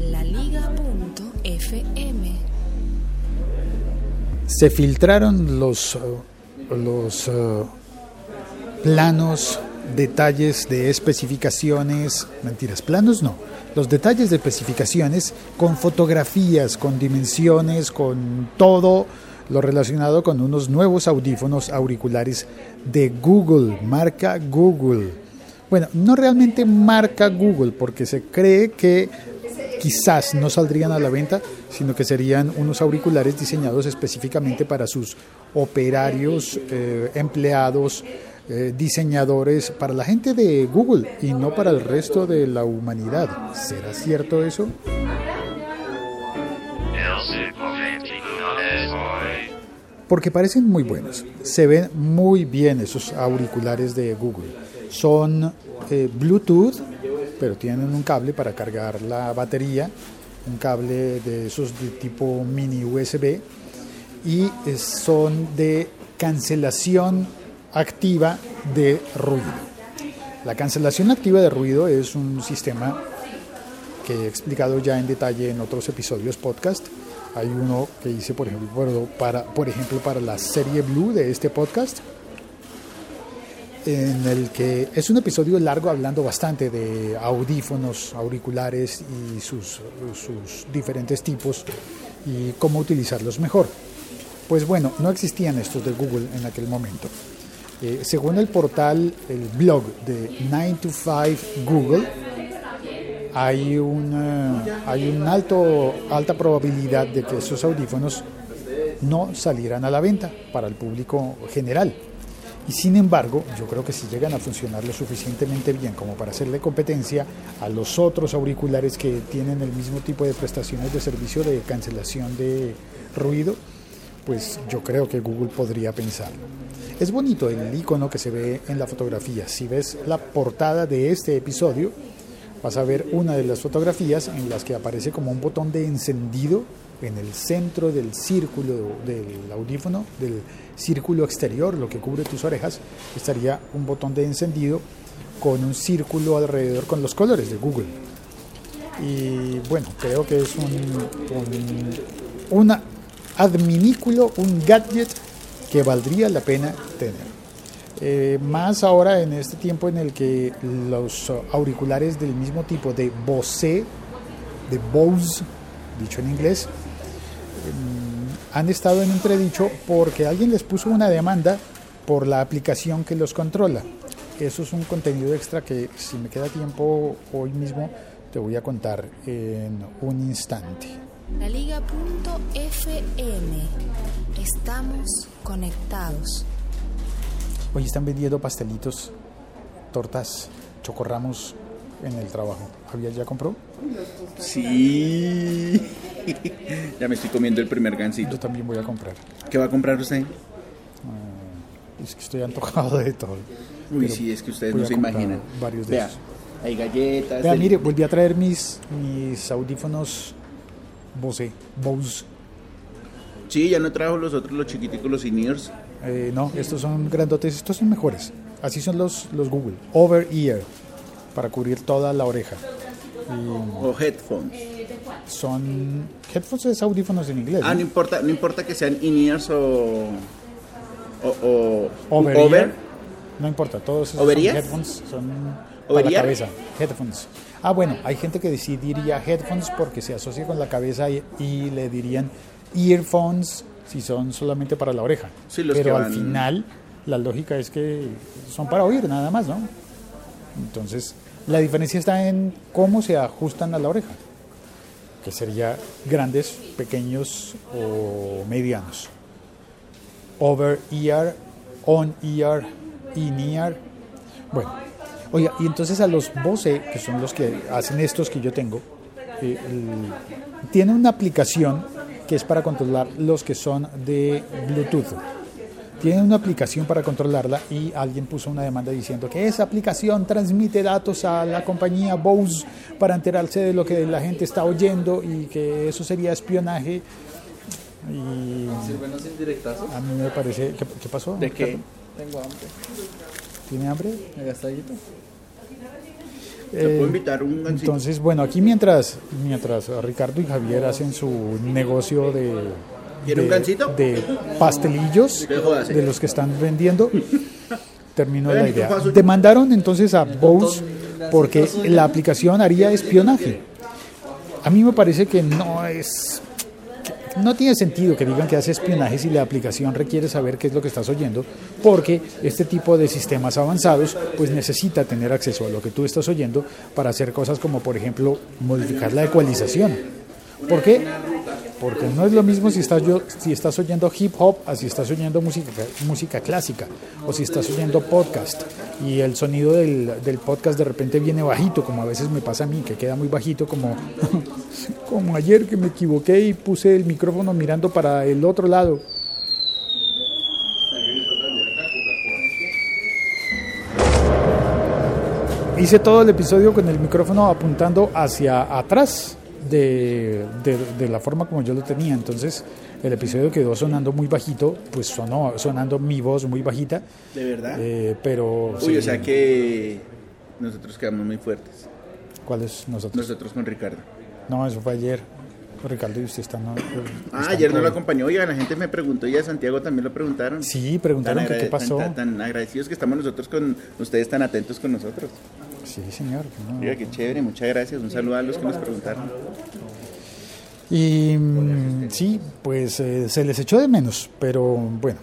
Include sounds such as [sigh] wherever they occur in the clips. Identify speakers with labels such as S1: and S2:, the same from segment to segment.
S1: laliga.fm.
S2: Se filtraron los, uh, los uh, planos, detalles de especificaciones, mentiras, planos no, los detalles de especificaciones con fotografías, con dimensiones, con todo lo relacionado con unos nuevos audífonos auriculares de Google, marca Google. Bueno, no realmente marca Google, porque se cree que quizás no saldrían a la venta, sino que serían unos auriculares diseñados específicamente para sus operarios, eh, empleados, eh, diseñadores, para la gente de Google y no para el resto de la humanidad. ¿Será cierto eso? Porque parecen muy buenos. Se ven muy bien esos auriculares de Google. Son eh, Bluetooth, pero tienen un cable para cargar la batería, un cable de esos de tipo mini USB y eh, son de cancelación activa de ruido. La cancelación activa de ruido es un sistema que he explicado ya en detalle en otros episodios podcast hay uno que hice, por ejemplo, para, por ejemplo, para la serie Blue de este podcast, en el que es un episodio largo hablando bastante de audífonos, auriculares y sus, sus diferentes tipos y cómo utilizarlos mejor. Pues bueno, no existían estos de Google en aquel momento. Eh, según el portal, el blog de 9 to 5 Google, hay una, hay una alto, alta probabilidad de que esos audífonos no salieran a la venta para el público general. Y sin embargo, yo creo que si llegan a funcionar lo suficientemente bien como para hacerle competencia a los otros auriculares que tienen el mismo tipo de prestaciones de servicio de cancelación de ruido, pues yo creo que Google podría pensarlo. Es bonito el icono que se ve en la fotografía. Si ves la portada de este episodio, vas a ver una de las fotografías en las que aparece como un botón de encendido en el centro del círculo del audífono, del círculo exterior, lo que cubre tus orejas, estaría un botón de encendido con un círculo alrededor con los colores de Google. Y bueno, creo que es un, adminículo, un gadget que valdría la pena tener. Eh, más ahora en este tiempo en el que los auriculares del mismo tipo de Bose, de Bose, dicho en inglés, han estado en entredicho porque alguien les puso una demanda por la aplicación que los controla. Eso es un contenido extra que si me queda tiempo hoy mismo te voy a contar en un instante.
S1: La Liga.fm. Estamos conectados.
S2: Hoy están vendiendo pastelitos, tortas, chocorramos en el trabajo. ¿Había ya compró?
S3: Sí. [laughs] ya me estoy comiendo el primer gansito.
S2: Yo también voy a comprar.
S3: ¿Qué va a comprar usted?
S2: Ah, es que estoy antojado de todo.
S3: Uy, sí, es que ustedes no se imaginan.
S2: Varios de
S3: Vea, hay galletas.
S2: Vea, mire, volví a traer mis, mis audífonos Bose, Bose.
S3: Sí, ya no trajo los otros, los chiquiticos, los in
S2: eh, no, estos son grandotes, estos son mejores. Así son los, los Google. Over ear, para cubrir toda la oreja.
S3: o headphones.
S2: Son headphones es audífonos en inglés.
S3: Ah, no, importa, no importa que sean in-ears o, o,
S2: over, over. No importa, todos esos
S3: son
S2: headphones son para la cabeza. Headphones. Ah, bueno, hay gente que sí diría headphones porque se asocia con la cabeza y, y le dirían earphones si son solamente para la oreja. Pero al final la lógica es que son para oír nada más, ¿no? Entonces, la diferencia está en cómo se ajustan a la oreja, que sería grandes, pequeños o medianos. Over ear, on ear, in ear. Bueno, oiga, y entonces a los Bose, que son los que hacen estos que yo tengo, eh, tiene una aplicación que es para controlar los que son de Bluetooth. Tienen una aplicación para controlarla y alguien puso una demanda diciendo que esa aplicación transmite datos a la compañía Bose para enterarse de lo que la gente está oyendo y que eso sería espionaje. Y a mí me parece... ¿Qué, pasó?
S3: ¿De qué? Tengo hambre.
S2: ¿Tiene hambre?
S3: ¿Me gastadito? Te puedo
S2: Eh,
S3: invitar un.
S2: Entonces, bueno, aquí mientras, mientras Ricardo y Javier hacen su negocio de,
S3: ¿Quiere un
S2: de,
S3: gansito?
S2: de pastelillos
S3: eh.
S2: de los que están vendiendo, [laughs] terminó
S3: Oigan,
S2: la
S3: ¿y tú
S2: idea. Demandaron entonces a Bose porque la aplicación haría espionaje. A mí me parece que no es no tiene sentido que digan que hace espionaje si la aplicación requiere saber qué es lo que estás oyendo, porque este tipo de sistemas avanzados pues necesita tener acceso a lo que tú estás oyendo para hacer cosas como por ejemplo modificar la ecualización. ¿Por qué? Porque no es lo mismo si estás, yo, si estás oyendo hip hop a si estás oyendo música, música clásica o si estás oyendo podcast y el sonido del, del podcast de repente viene bajito, como a veces me pasa a mí, que queda muy bajito, como, [laughs] como ayer que me equivoqué y puse el micrófono mirando para el otro lado. Hice todo el episodio con el micrófono apuntando hacia atrás de, de- de la forma como yo lo tenía. Entonces el episodio quedó sonando muy bajito, pues sonó sonando mi voz muy bajita.
S3: ¿De verdad?
S2: eh, pero
S3: Uy,
S2: sí,
S3: o sea que nosotros quedamos muy fuertes.
S2: ¿cuál es nosotros?
S3: Nosotros con Ricardo.
S2: No, eso fue ayer. Ricardo y usted están. no,
S3: Ah, ayer no lo acompañó. Oiga, la gente me preguntó y a Santiago también lo preguntaron.
S2: Sí, preguntaron que qué pasó.
S3: tan- tan agradecidos que estamos nosotros con ustedes, tan atentos con nosotros.
S2: Sí, señor. no.
S3: Oiga, qué chévere, muchas gracias. Un saludo a los que nos preguntaron.
S2: Y mm, sí, pues eh, se les echó de menos, pero bueno,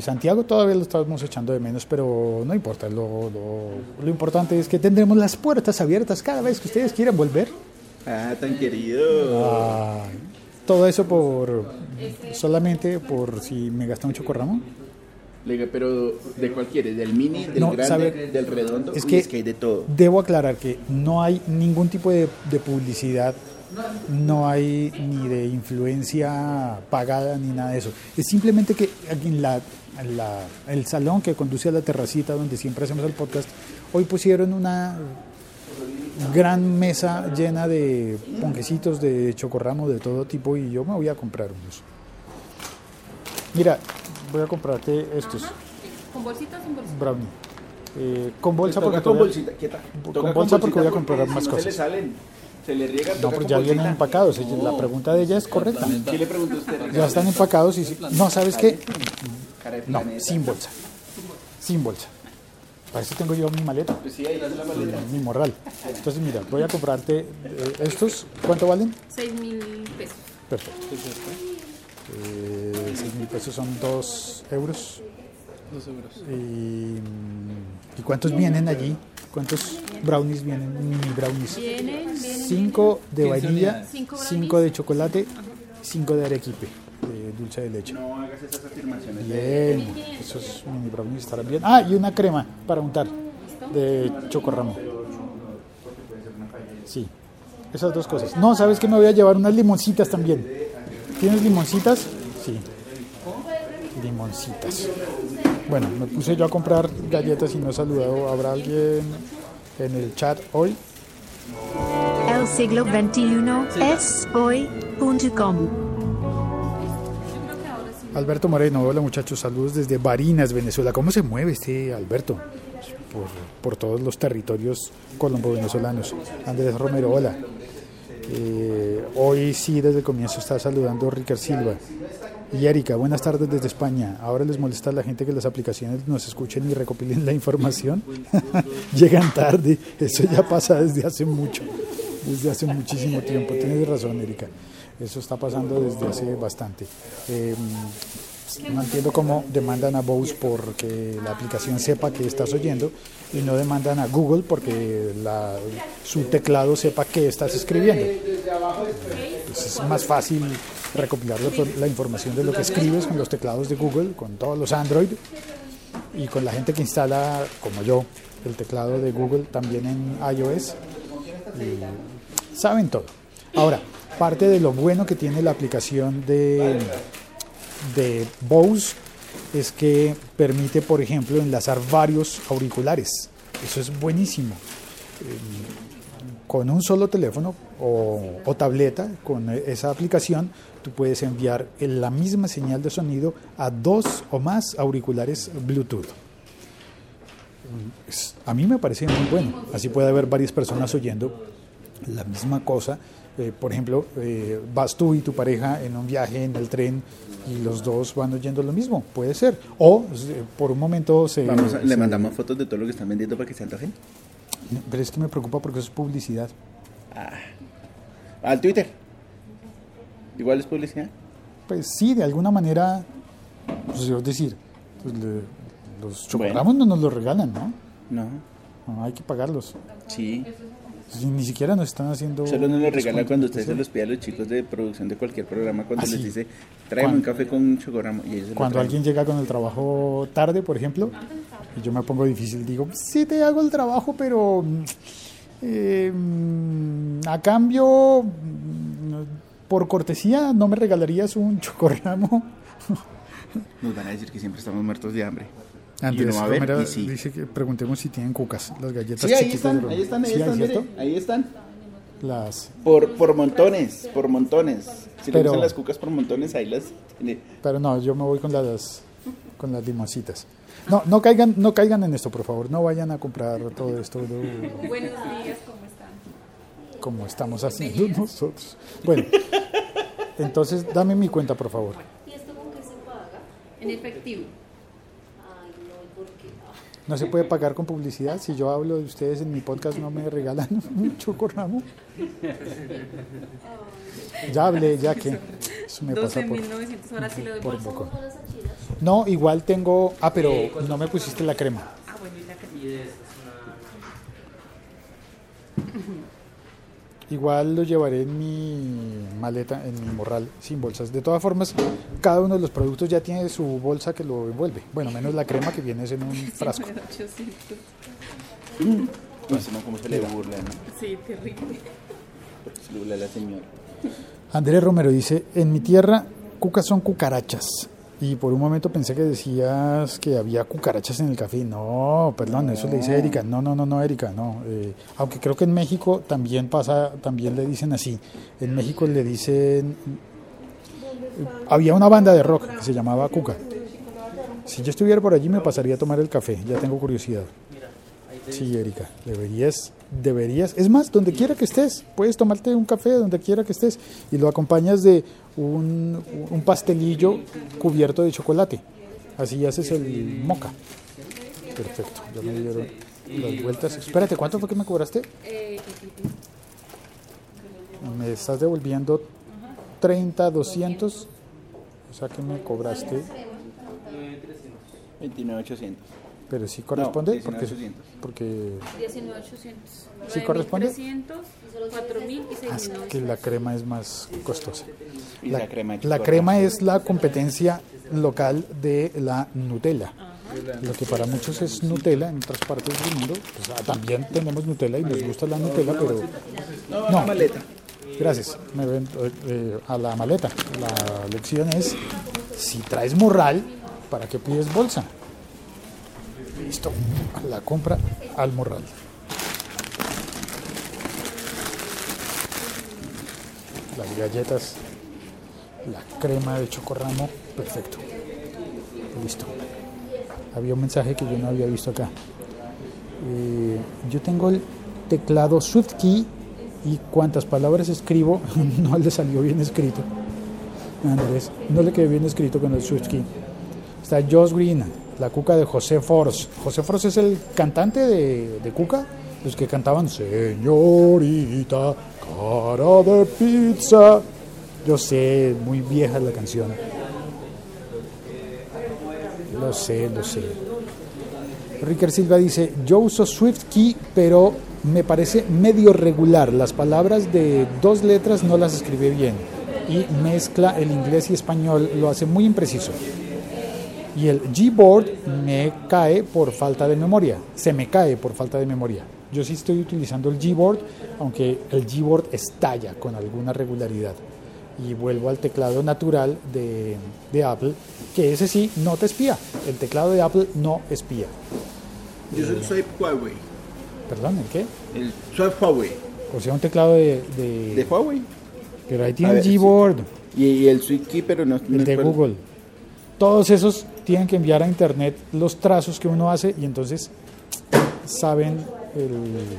S2: Santiago todavía lo estamos echando de menos, pero no importa, lo, lo, lo importante es que tendremos las puertas abiertas cada vez que ustedes quieran volver.
S3: Ah, tan querido.
S2: Ah, todo eso por solamente por si me gasta un chocorramo.
S3: Le digo, pero ¿de cuál quieres? ¿Del mini, del
S2: No,
S3: grande,
S2: sabe-
S3: del redondo?
S2: Es
S3: Uy,
S2: que,
S3: es que hay de todo.
S2: debo aclarar que no hay ningún tipo de, de publicidad, no hay ni de influencia pagada ni nada de eso. Es simplemente que aquí en la, en la- el salón que conduce a la terracita donde siempre hacemos el podcast, hoy pusieron una gran mesa llena de ponquecitos de chocorramo de todo tipo y yo me voy a comprar unos. Mira, voy a comprarte estos
S4: ¿Con bolsitas o sin bolsitas?
S2: brownie. Eh, con bolsa
S3: Toca
S2: porque
S3: con bolsita, quieta.
S2: con bolsa porque voy a comprar más
S3: no Se le
S2: cosas.
S3: salen, se le riega.
S2: No,
S3: toca
S2: pues ya vienen
S3: bolsita.
S2: empacados. La pregunta de ella es correcta.
S3: ¿Qué le preguntó usted?
S2: Ya están empacados y no, ¿sabes qué? No, sin bolsa. Sin bolsa. Para eso tengo yo mi maleta,
S3: Pues sí, ahí está la maleta.
S2: mi morral. Entonces, mira, voy a comprarte eh, estos. ¿Cuánto valen?
S4: 6 mil pesos.
S2: Perfecto. Eh, 6 mil pesos son 2 euros.
S5: Dos euros.
S2: Y, mm, ¿Y cuántos vienen allí? ¿Cuántos brownies vienen? Mini brownies.
S4: Vienen, vienen.
S2: 5 de
S5: 15
S2: vainilla,
S5: unidades.
S4: Cinco
S2: 5 de chocolate, 5 de arequipe, de dulce de leche.
S3: No hagas esas afirmaciones.
S2: Bien, esos mini brownies estarán bien. Ah, y una crema para untar de chocorramo. Sí, esas dos cosas. No, ¿sabes que Me voy a llevar unas limoncitas también. ¿Tienes limoncitas? Sí. Limoncitas. Bueno, me puse yo a comprar galletas y no he saludado. ¿Habrá alguien en el chat hoy?
S6: El siglo XXI es hoy.com.
S2: Alberto Moreno, hola muchachos, saludos desde Barinas, Venezuela. ¿Cómo se mueve este Alberto? Por, por todos los territorios colombo-venezolanos. Andrés Romero, hola. Eh, hoy sí, desde el comienzo está saludando Ricard Silva. Y Erika, buenas tardes desde España. Ahora les molesta a la gente que las aplicaciones nos escuchen y recopilen la información. [laughs] Llegan tarde. Eso ya pasa desde hace mucho, desde hace muchísimo tiempo. Tienes razón, Erika. Eso está pasando desde hace bastante. Eh, no entiendo cómo demandan a Bose porque la aplicación sepa que estás oyendo y no demandan a Google porque su teclado sepa que estás escribiendo. Pues es más fácil recopilar la, información de lo que escribes con los teclados de Google, con todos los Android y con la gente que instala, como yo, el teclado de Google también en iOS. Saben todo. Ahora, parte de lo bueno que tiene la aplicación de, de Bose es que permite, por ejemplo, enlazar varios auriculares. Eso es buenísimo. Eh, Con un solo teléfono o, o tableta, con esa aplicación, tú puedes enviar la misma señal de sonido a dos o más auriculares Bluetooth. a mí me parece muy bueno. Así puede haber varias personas oyendo la misma cosa. Eh, por ejemplo, eh, vas tú y tu pareja en un viaje en el tren y los dos van oyendo lo mismo, puede ser. O eh, por un momento se...
S3: Vamos a- le
S2: se-
S3: mandamos fotos de todo lo que están vendiendo para que se antojen.
S2: Pero es que me preocupa porque eso es publicidad.
S3: Al Twitter. Igual es publicidad.
S2: Pues sí, de alguna manera, pues, es decir, pues, le- los chocorramos no nos los regalan, ¿no?
S3: No.
S2: No, hay que pagarlos.
S3: Sí.
S2: Ni siquiera nos están haciendo...
S3: Solo nos lo regalan
S2: descuento
S3: cuando usted se los pide a los chicos de producción de cualquier programa cuando
S2: Ah,
S3: les dice, tráeme un café con un chocorramo. Y ellos
S2: Cuando alguien llega con el trabajo tarde, por ejemplo, y yo me pongo difícil, digo, sí te hago el trabajo, pero eh, a cambio, mm, por cortesía, ¿no me regalarías un [laughs] chocorramo?
S3: Nos van a decir que siempre estamos muertos de hambre. Y va a ver y sí.
S2: dice que preguntemos si tienen cucas, las galletas
S3: Sí, ahí están, ahí están, ahí
S2: Sí,
S3: están, ahí están.
S2: Las,
S3: Por, por montones, por montones. Si le
S2: Pero-
S3: gustan las cucas por montones, ahí las tiene.
S2: pero no, yo me voy con las con las limoncitas. No, no caigan, no caigan en esto, por favor. No vayan a comprar todo esto
S4: Buenos días, ¿cómo están?
S2: como estamos haciendo nosotros. Bueno, entonces dame mi cuenta, por favor.
S4: En efectivo.
S2: No se puede pagar con publicidad. Si yo hablo de ustedes en mi podcast, no me regalan [laughs] un chocorramo. Ya hablé, ya que eso me pasa por.
S4: 12.900, ahora sí le doy
S2: por poco. No, igual tengo. Ah, pero no me pusiste la crema.
S4: Ah, bueno, y la que
S2: Igual lo llevaré en mi maleta, en mi morral, sin bolsas. De todas formas, cada uno de los productos ya tiene su bolsa que lo envuelve. Bueno, menos la crema que viene en un [laughs] frasco.
S4: 800.
S3: No sé, no, cómo se le burla, ¿no?
S4: Sí, terrible.
S3: Se le burla a la señora.
S2: Andrés Romero dice, en mi tierra, cucas son cucarachas. Y por un momento pensé que decías que había cucarachas en el café. No, perdón, eso le dice Erika. No, no, no, no, Erika, no. Eh, aunque creo que en México también pasa, también le dicen así. En México le dicen... Había una banda de rock que se llamaba Cuca. Si yo estuviera por allí me pasaría a tomar el café, ya tengo curiosidad. Sí, Erika, deberías, deberías. Es más, donde quiera que estés, puedes tomarte un café donde quiera que estés y lo acompañas de un, un pastelillo cubierto de chocolate. Así haces el moca. Perfecto, ya me dieron las vueltas. Espérate, ¿cuánto fue que me cobraste?
S4: Eh,
S2: Me estás devolviendo 30, 200. O sea que me cobraste,
S3: 29,800.
S2: Pero sí corresponde
S3: No,
S2: porque,
S3: 19,800.
S2: porque
S4: 19,800.
S2: ¿Sí corresponde?
S4: 300, 4.000 y
S2: ah, es
S4: 6.900.
S2: que la crema es más costosa.
S3: Y la, crema
S2: La es la competencia local de la Nutella. Lo que para muchos es Nutella en otras partes del mundo, pues, ah, también tenemos Nutella y nos gusta la Nutella, pero
S3: No, maleta.
S2: gracias me ven, eh, eh, a la maleta. La lección es, si traes morral, ¿para qué pides bolsa? Listo, la compra al morral. Las galletas, la crema de chocorramo, perfecto. Listo. Había un mensaje que yo no había visto acá. Eh, yo tengo el teclado SwiftKey y cuantas palabras escribo [laughs] no le salió bien escrito. Andrés, no le quedó bien escrito con el SwiftKey. Está Josh Green, la cuca de José Force. José Force es el cantante de, de cuca, los que cantaban Señorita, cara de pizza. Yo sé, muy vieja la canción. Lo sé, lo sé. Ricker Silva dice, yo uso SwiftKey, pero me parece medio regular. Las palabras de dos letras no las escribe bien. Y mezcla el inglés y español, lo hace muy impreciso. Y el Gboard me cae por falta de memoria. Se me cae por falta de memoria. Yo sí estoy utilizando el Gboard, aunque el Gboard estalla con alguna regularidad. Y vuelvo al teclado natural de, de Apple, que ese sí no te espía. El teclado de Apple no espía.
S3: Yo soy, soy Huawei.
S2: Perdón, ¿el qué?
S3: El, soy Huawei.
S2: O sea, un teclado de... de-
S3: De Huawei.
S2: pero ahí tiene el
S3: ver, sí.
S2: Gboard,
S3: Y, y el SwiftKey, pero no, no
S2: el de
S3: recuerdo.
S2: Google. Todos esos tienen que enviar a internet los trazos que uno hace y entonces saben el-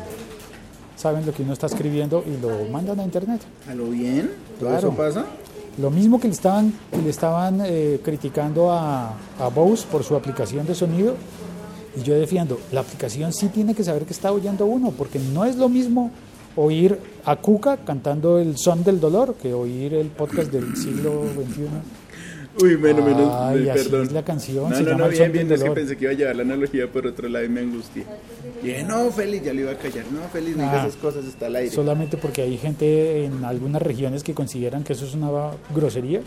S2: saben lo que uno está escribiendo y lo mandan a internet.
S3: ¿A lo bien? ¿Todo
S2: Claro.
S3: eso pasa?
S2: Lo mismo que le estaban, le estaban eh, criticando a, a Bose por su aplicación de sonido, y yo defiendo, la aplicación sí tiene que saber que está oyendo uno, porque no es lo mismo oír a Cuca cantando el son del dolor que oír el podcast del siglo XXI.
S3: Uy, menos, menos,
S2: Ay,
S3: eh,
S2: así
S3: perdón.
S2: es la canción,
S3: No,
S2: se
S3: no,
S2: llama
S3: no, bien, bien, es que pensé que iba a llevar la analogía por otro lado y me angustié. Dije, no, Félix, ya lo iba a callar. No, Félix, no digas
S2: Ah.
S3: esas cosas, está al aire.
S2: Solamente porque hay gente en algunas regiones que consideran que eso es una grosería.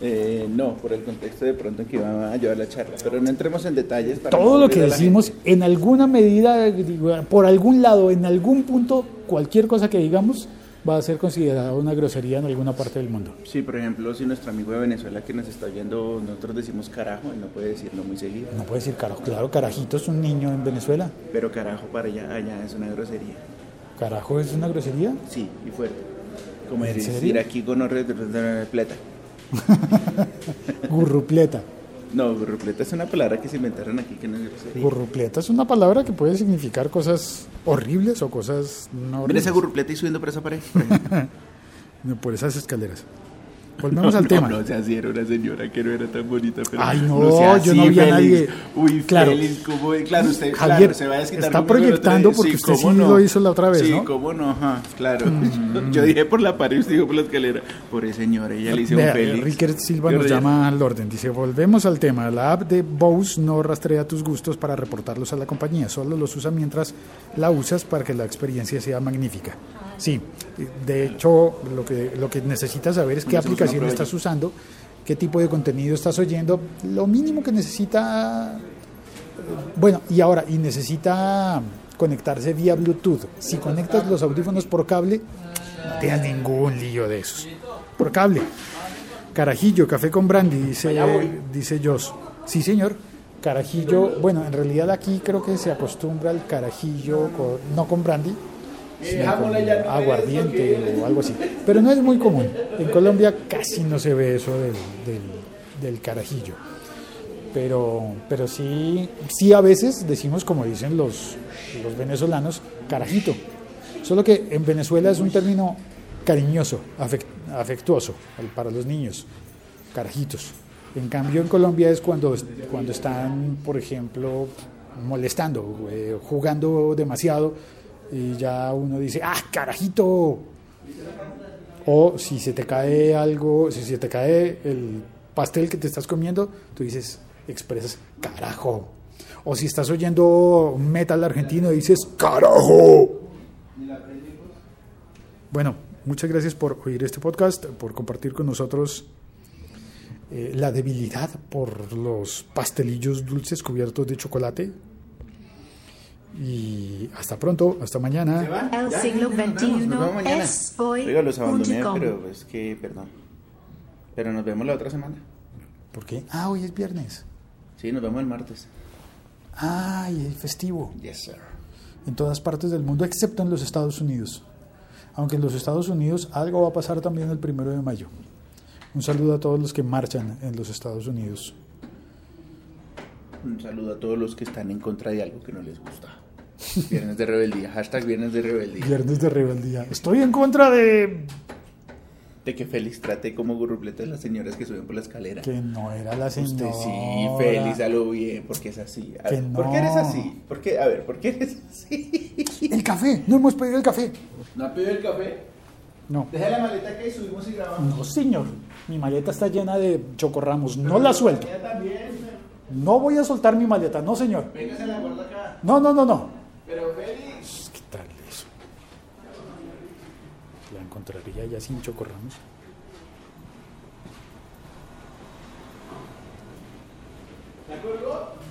S3: Eh, no, por el contexto de pronto en que iba a llevar la charla. Pero no entremos en detalles. Para
S2: Todo
S3: no
S2: lo que decimos, en alguna medida, por algún lado, en algún punto, cualquier cosa que digamos va a ser considerada una grosería en alguna parte del mundo.
S3: Sí, por ejemplo, si nuestro amigo de Venezuela que nos está viendo, nosotros decimos carajo, él no puede decirlo muy seguido.
S2: No puede decir carajo, claro, carajito es un niño en Venezuela.
S3: Pero carajo para allá, allá es una grosería.
S2: Carajo es una grosería.
S3: Sí, y fuerte. Como
S2: ¿En
S3: decir
S2: serio?
S3: aquí con pleta.
S2: Gurrupleta.
S3: No, rupleta es una palabra que se inventaron aquí que no.
S2: Gurrupleta es una palabra que puede significar cosas horribles o cosas no
S3: Mira
S2: horribles.
S3: esa gurrupleta y subiendo por esa pared. por [laughs]
S2: por esas escaleras. Volvemos al
S3: no,
S2: tema.
S3: No, o sea, sí era una señora que no era tan bonita. Pero
S2: Ay, no,
S3: sea
S2: yo no
S3: así,
S2: vi a nadie.
S3: Uy,
S2: Claro.
S3: Félix, ¿cómo? Claro, usted
S2: Javier,
S3: claro, se va a desquitar
S2: está proyectando porque usted
S3: ¿cómo
S2: sí lo hizo la otra vez,
S3: sí,
S2: ¿no? Mm.
S3: cómo no, ajá, claro. [laughs] Yo dije por la pared y usted dijo por la escalera. Por esa señora, ella le hizo un
S2: Vea,
S3: Félix.
S2: Ricker Silva nos llama al orden. Dice, volvemos al tema. La app de Bose no rastrea tus gustos para reportarlos a la compañía. Solo los usa mientras la usas para que la experiencia sea magnífica. Sí, de hecho, lo que, lo que necesitas saber es qué aplicación estás usando, qué tipo de contenido estás oyendo. Lo mínimo que necesita... Bueno, y ahora, y necesita conectarse vía Bluetooth. Si conectas los audífonos por cable, no tengas ningún lío de esos. Por cable. Carajillo, café con brandy, dice, dice. Sí, señor. Carajillo, bueno, en realidad aquí creo que se acostumbra al carajillo, con- no con brandy, aguardiente o algo así. Pero no es muy común. En Colombia casi no se ve eso del, del- del carajillo. Pero, pero sí, sí a veces decimos, como dicen los, los venezolanos, carajito. Solo que en Venezuela es un término cariñoso, afec- afectuoso para los niños, carajitos. En cambio en Colombia es cuando, cuando están, por ejemplo, molestando, eh, jugando demasiado y ya uno dice, ah, carajito. O si se te cae algo, si se te cae el pastel que te estás comiendo, tú dices, expresas carajo. O si estás oyendo metal argentino, dices carajo. Bueno, muchas gracias por oír este podcast, por compartir con nosotros eh, la debilidad por los pastelillos dulces cubiertos de chocolate. Y hasta pronto, hasta mañana.
S6: El siglo XXI es hoy
S3: Oiga, los abandoné, pero es que, perdón. Pero nos vemos la otra semana.
S2: ¿Por qué? Ah, hoy es viernes.
S3: Sí, nos vemos el martes.
S2: Ah, y es festivo.
S3: Yes, sir.
S2: en todas partes del mundo, excepto en los Estados Unidos. Aunque en los Estados Unidos algo va a pasar también el primero de mayo. Un saludo a todos los que marchan en los Estados Unidos.
S3: Un saludo a todos los que están en contra de algo que no les gusta. Viernes de rebeldía. Hashtag viernes de rebeldía.
S2: Viernes de rebeldía. Estoy en contra de
S3: De que Félix trate como gurrupletas las señoras que suben por la escalera.
S2: que no era la señora.
S3: Usted sí, Félix, a lo bien, porque es así. A
S2: Que
S3: ver, ¿Por qué eres
S2: no.
S3: así? ¿Por qué? A ver, ¿por qué eres así?
S2: El café, no hemos pedido el café.
S3: ¿No ha pedido el café?
S2: No.
S3: Deja la maleta que subimos y grabamos.
S2: No, señor. Mi maleta está llena de chocorramos. No la suelto.
S3: También.
S2: No voy a soltar mi maleta. No, señor.
S3: Véngase la guarda acá.
S2: No, no, no, no. allá, ya sin Choco Ramos. ¿De acuerdo?